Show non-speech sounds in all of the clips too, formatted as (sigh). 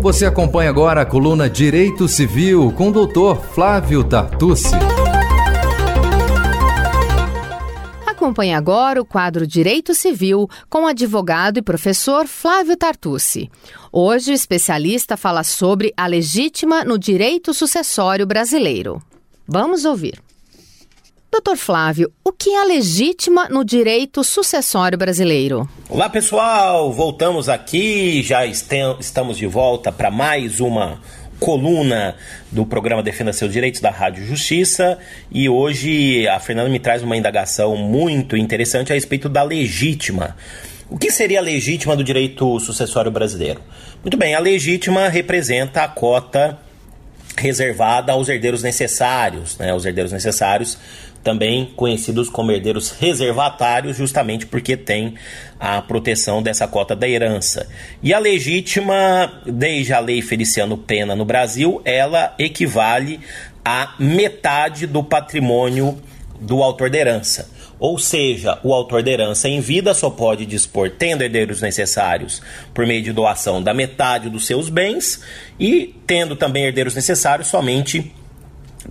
Você acompanha agora a coluna Direito Civil com o doutor Flávio Tartucci. Acompanhe agora o quadro Direito Civil com o advogado e professor Flávio Tartucci. Hoje, o especialista fala sobre a legítima no direito sucessório brasileiro. Vamos ouvir. Doutor Flávio, o que é legítima no direito sucessório brasileiro? Olá pessoal, voltamos aqui, já estamos de volta para mais uma coluna do programa Defenda Seus Direitos da Rádio Justiça e hoje a Fernanda me traz uma indagação muito interessante a respeito da legítima. O que seria a legítima do direito sucessório brasileiro? Muito bem, a legítima representa a cota reservada aos herdeiros necessários, né? Os herdeiros necessários também conhecidos como herdeiros reservatários, justamente porque tem a proteção dessa cota da herança. E a legítima, desde a lei Feliciano Pena no Brasil, ela equivale a metade do patrimônio do autor da herança. Ou seja, o autor da herança em vida só pode dispor, tendo herdeiros necessários, por meio de doação da metade dos seus bens e tendo também herdeiros necessários somente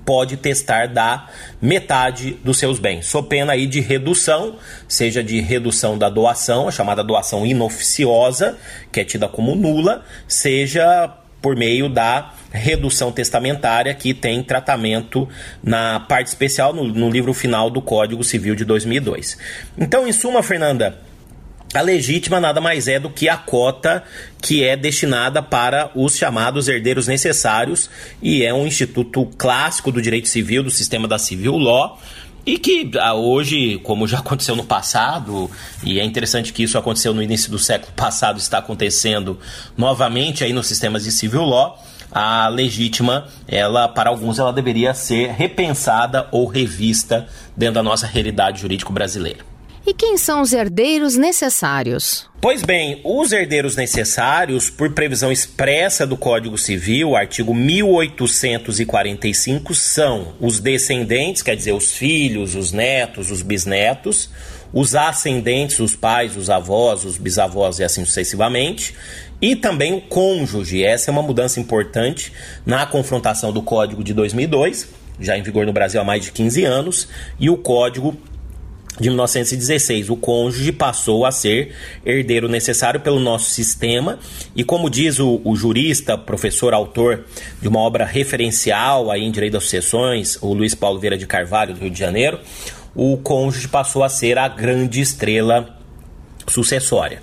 pode testar da metade dos seus bens, sob pena aí de redução, seja de redução da doação, a chamada doação inoficiosa, que é tida como nula, seja por meio da redução testamentária que tem tratamento na parte especial no, no livro final do Código Civil de 2002. Então, em suma, Fernanda, a legítima nada mais é do que a cota que é destinada para os chamados herdeiros necessários e é um instituto clássico do direito civil, do sistema da civil law. E que ah, hoje, como já (laughs) aconteceu no passado, e é interessante que isso aconteceu no início do século passado, está acontecendo novamente aí nos sistemas de civil law, a legítima, ela para alguns ela deveria ser repensada ou revista dentro da nossa realidade jurídico brasileira. E quem são os herdeiros necessários? Pois bem, os herdeiros necessários, por previsão expressa do Código Civil, artigo 1845, são os descendentes, quer dizer, os filhos, os netos, os bisnetos, os ascendentes, os pais, os avós, os bisavós e assim sucessivamente, e também o cônjuge. Essa é uma mudança importante na confrontação do Código de 2002, já em vigor no Brasil há mais de 15 anos, e o Código de 1916. O cônjuge passou a ser herdeiro necessário pelo nosso sistema e, como diz o, o, jurista, professor, autor de uma obra referencial aí em direito das sucessões, o Luiz Paulo Vieira de Carvalho, do Rio de Janeiro, o cônjuge passou a ser a grande estrela sucessória.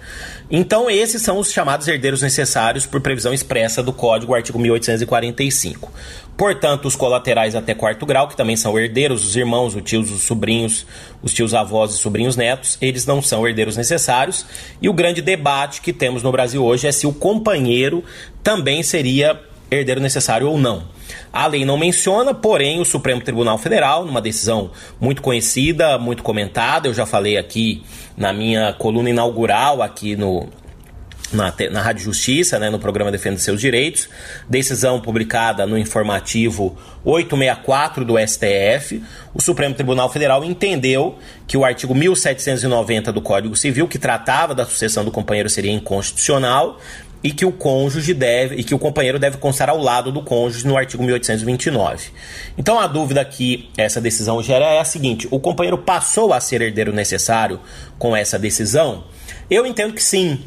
Então, esses são os chamados herdeiros necessários por previsão expressa do Código, artigo 1845. Portanto, os colaterais até quarto grau, que também são herdeiros, os irmãos, os tios, os sobrinhos, os tios avós e sobrinhos netos, eles não são herdeiros necessários. E o grande debate que temos no Brasil hoje é se o companheiro também seria herdeiro necessário ou não. A lei não menciona, porém, o Supremo Tribunal Federal, numa decisão muito conhecida, muito comentada, eu já falei aqui na minha coluna inaugural aqui no, na, na Rádio Justiça, né, no programa Defenda Seus Direitos, decisão publicada no informativo 864 do STF, o Supremo Tribunal Federal entendeu que o artigo 1790 do Código Civil, que tratava da sucessão do companheiro, seria inconstitucional e que o cônjuge deve e que o companheiro deve constar ao lado do cônjuge no artigo 1829. Então a dúvida que essa decisão gera é a seguinte: o companheiro passou a ser herdeiro necessário com essa decisão? Eu entendo que sim,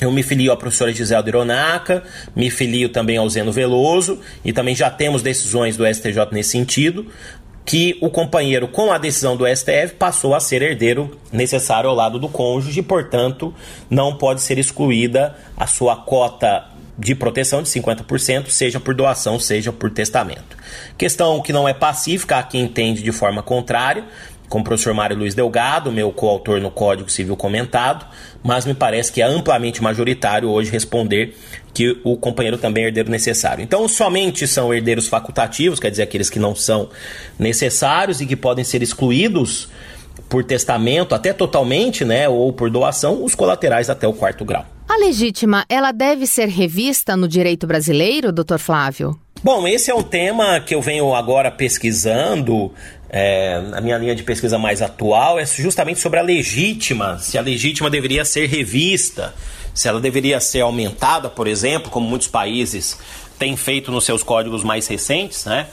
eu me filio à professora Gisela Ironaca, me filio também ao Zeno Veloso e também já temos decisões do STJ nesse sentido, que o companheiro, com a decisão do STF, passou a ser herdeiro necessário ao lado do cônjuge e, portanto, não pode ser excluída a sua cota de proteção de 50%, seja por doação, seja por testamento. Questão que não é pacífica, há quem entende de forma contrária, como o professor Mário Luiz Delgado, meu coautor no Código Civil comentado, mas me parece que é amplamente majoritário hoje responder que o companheiro também é herdeiro necessário. Então, somente são herdeiros facultativos, quer dizer, aqueles que não são necessários e que podem ser excluídos por testamento, até totalmente, né, ou por doação, os colaterais até o quarto grau. A legítima, ela deve ser revista no direito brasileiro, doutor Flávio? Bom, esse é um tema que eu venho agora pesquisando. É, a minha linha de pesquisa mais atual é justamente sobre a legítima, se a legítima deveria ser revista, se ela deveria ser aumentada, por exemplo, como muitos países têm feito nos seus códigos mais recentes, né?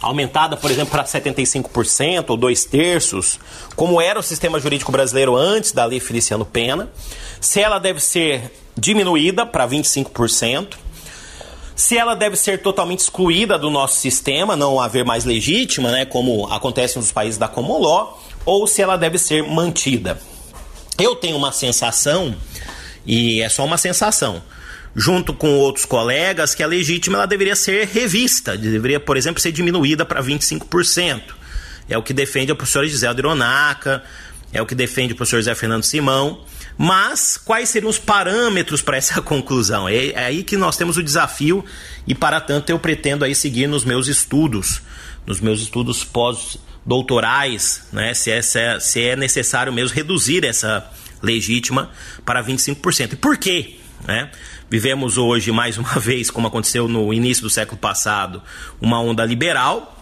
aumentada, por exemplo, para 75% ou dois terços, como era o sistema jurídico brasileiro antes da lei Feliciano Pena, se ela deve ser diminuída para 25%, se ela deve ser totalmente excluída do nosso sistema, não haver mais legítima, né, como acontece nos países da Common Law, ou se ela deve ser mantida. Eu tenho uma sensação, e é só uma sensação, junto com outros colegas, que a legítima ela deveria ser revista, deveria, por exemplo, ser diminuída para 25%. É o que defende a professora Gisela Ironaca, é o que defende o professor Zé Fernando Simão. Mas quais seriam os parâmetros para essa (laughs) conclusão? É, é, aí que nós temos o desafio e para tanto eu pretendo aí seguir nos meus estudos, nos meus estudos pós-doutorais, né, se, é, se é necessário mesmo reduzir essa legítima para 25%. E por quê? Né? Vivemos hoje, mais uma (laughs) vez, como aconteceu no início do século passado, uma onda liberal,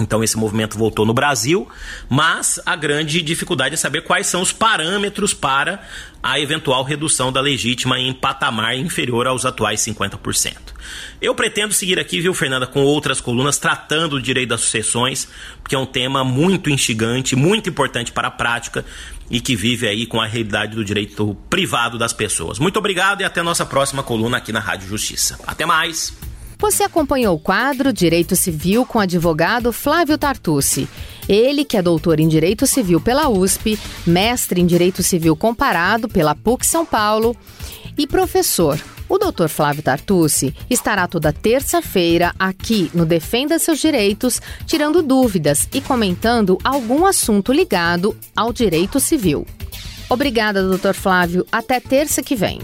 então esse movimento voltou no Brasil, mas a grande dificuldade é saber quais são os parâmetros para a eventual redução da legítima em patamar inferior aos atuais 50%. Eu pretendo seguir aqui, viu, Fernanda, com outras colunas tratando do direito das sucessões, porque é um tema muito instigante, muito importante para a prática e que vive aí com a realidade do direito privado das pessoas. Muito obrigado e até nossa próxima coluna aqui na Rádio Justiça. Até mais! Você acompanhou o quadro Direito Civil com o advogado Flávio Tartucci. Ele, que é doutor em Direito Civil pela USP, mestre em Direito Civil Comparado pela PUC São Paulo e professor. O doutor Flávio Tartucci estará toda terça-feira aqui no Defenda Seus Direitos, tirando dúvidas e comentando algum assunto ligado ao direito civil. Obrigada, doutor Flávio. Até terça que vem.